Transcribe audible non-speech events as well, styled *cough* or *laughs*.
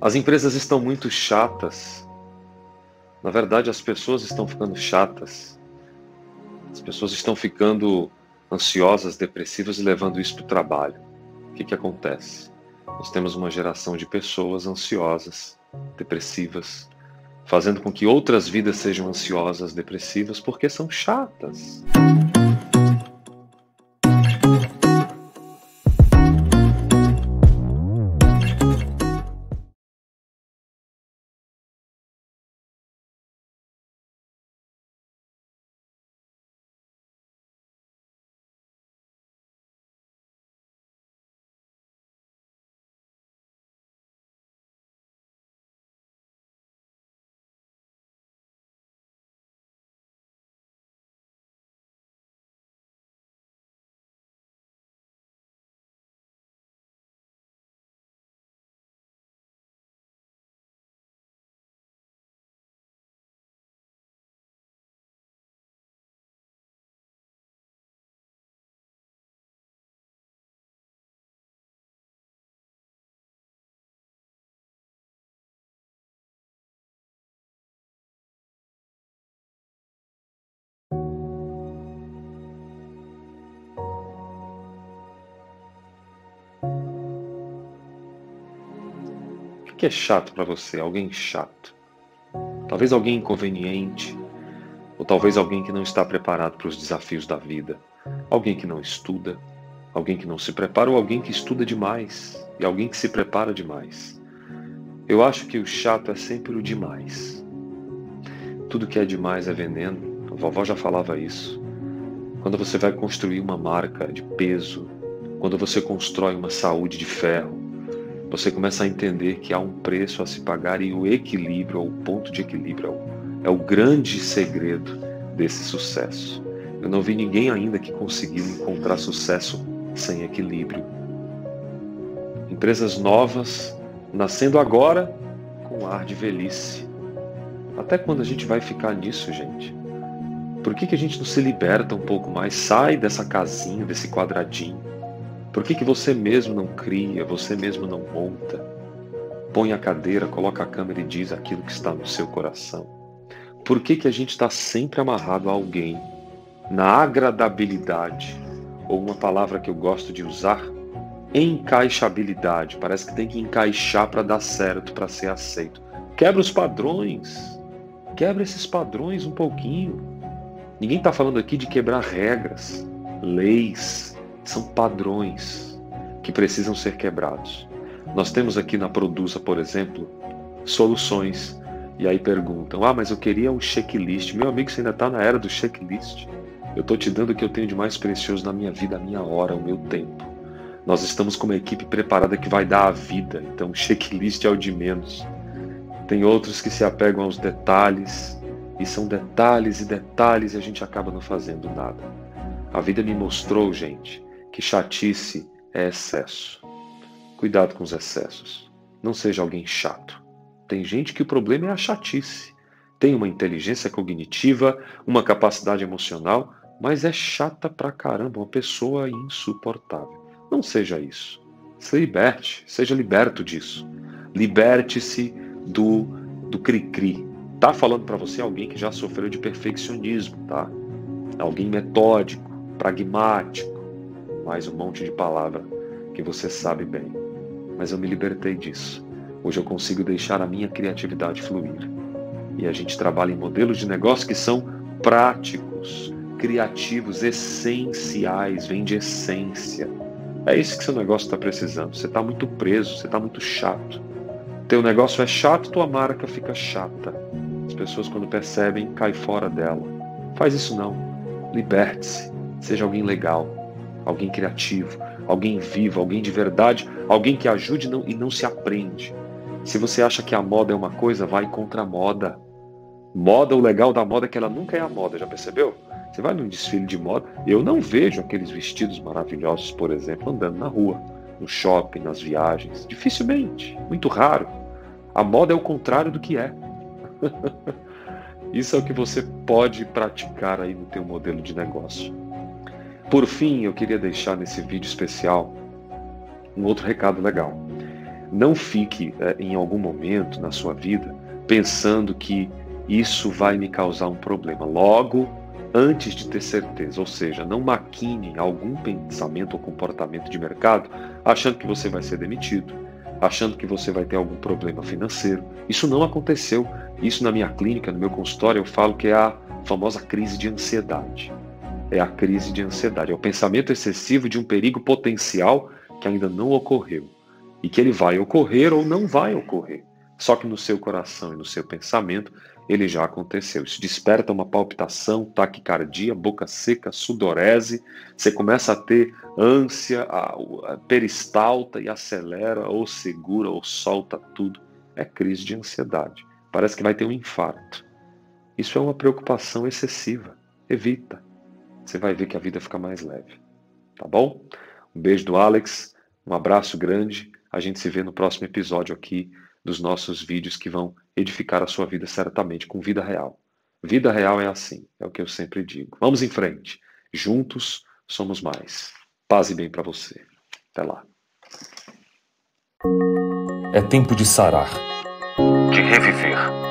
As empresas estão muito chatas. Na verdade, as pessoas estão ficando chatas. As pessoas estão ficando ansiosas, depressivas e levando isso para o trabalho. O que, que acontece? Nós temos uma geração de pessoas ansiosas, depressivas, fazendo com que outras vidas sejam ansiosas, depressivas, porque são chatas. Que é chato para você? Alguém chato. Talvez alguém inconveniente, ou talvez alguém que não está preparado para os desafios da vida. Alguém que não estuda, alguém que não se prepara, ou alguém que estuda demais e alguém que se prepara demais. Eu acho que o chato é sempre o demais. Tudo que é demais é veneno. A vovó já falava isso. Quando você vai construir uma marca de peso, quando você constrói uma saúde de ferro, você começa a entender que há um preço a se pagar e o equilíbrio, o ponto de equilíbrio, é o, grande segredo desse sucesso. Eu não vi ninguém ainda que conseguiu encontrar sucesso sem equilíbrio. Empresas novas nascendo agora com ar de velhice. Até quando a gente vai ficar nisso, gente? Por que, que a gente não se liberta um pouco mais? Sai dessa casinha, desse quadradinho por que, que você mesmo não cria, você mesmo não monta? Põe a cadeira, coloca a câmera e diz aquilo que está no seu coração. Por que, que a gente está sempre amarrado a alguém? Na agradabilidade, ou uma palavra que eu gosto de usar, encaixabilidade. Parece que tem que encaixar para dar certo, para ser aceito. Quebra os padrões. Quebra esses padrões um pouquinho. Ninguém está falando aqui de quebrar regras, leis, são padrões que precisam ser quebrados. Nós temos aqui na Produza, por exemplo, soluções. E aí perguntam: Ah, mas eu queria um checklist. Meu amigo, você ainda está na era do checklist. Eu estou te dando o que eu tenho de mais precioso na minha vida, a minha hora, o meu tempo. Nós estamos com uma equipe preparada que vai dar a vida, então checklist é o de menos. Tem outros que se apegam aos detalhes, e são detalhes e detalhes e a gente acaba não fazendo nada. A vida me mostrou, gente, que chatice é excesso. Cuidado com os excessos. Não seja alguém chato. Tem gente que o problema é a chatice. Tem uma inteligência cognitiva, uma capacidade emocional, mas é chata pra caramba, uma pessoa insuportável. Não seja isso. Se liberte, seja liberto disso. Liberte-se do do cri-cri. Tá falando para você alguém que já sofreu de perfeccionismo, tá? Alguém metódico, pragmático, mais um monte de palavra que você sabe bem. Mas eu me libertei disso. Hoje eu consigo deixar a minha criatividade fluir. E a gente trabalha em modelos de negócio que são práticos, criativos, essenciais, vem de essência. É isso que seu negócio está precisando. Você está muito preso, você está muito chato. Teu negócio é chato, tua marca fica chata. As pessoas, quando percebem, caem fora dela. Faz isso não. Liberte-se. Seja alguém legal alguém criativo, alguém vivo, alguém de verdade, alguém que ajude e não se aprende. Se você acha que a moda é uma coisa, vai contra a moda. Moda, o legal da moda é que ela nunca é a moda, já percebeu? Você vai num desfile de moda, eu não vejo aqueles vestidos maravilhosos, por exemplo, andando na rua, no shopping, nas viagens. Dificilmente, muito raro. A moda é o contrário do que é. *laughs* Isso é o que você pode praticar aí no teu modelo de negócio. Por fim, eu queria deixar nesse vídeo especial um outro recado legal. Não fique é, em algum momento na sua vida pensando que isso vai me causar um problema. Logo, antes de ter certeza, ou seja, não maquine algum pensamento ou comportamento de mercado achando que você vai ser demitido, achando que você vai ter algum problema financeiro. Isso não aconteceu. Isso na minha clínica, no meu consultório, eu falo que é a famosa crise de ansiedade. É a crise de ansiedade, é o pensamento excessivo de um perigo potencial que ainda não ocorreu e que ele vai ocorrer ou não vai ocorrer. Só que no seu coração e no seu pensamento ele já aconteceu. Isso desperta uma palpitação, taquicardia, boca seca, sudorese. Você começa a ter ânsia, a, a peristalta e acelera, ou segura, ou solta tudo. É crise de ansiedade. Parece que vai ter um infarto. Isso é uma preocupação excessiva. Evita. Você vai ver que a vida fica mais leve. Tá bom? Um beijo do Alex, um abraço grande. A gente se vê no próximo episódio aqui dos nossos vídeos que vão edificar a sua vida certamente com vida real. Vida real é assim, é o que eu sempre digo. Vamos em frente. Juntos somos mais. Paz e bem para você. Até lá. É tempo de sarar, de reviver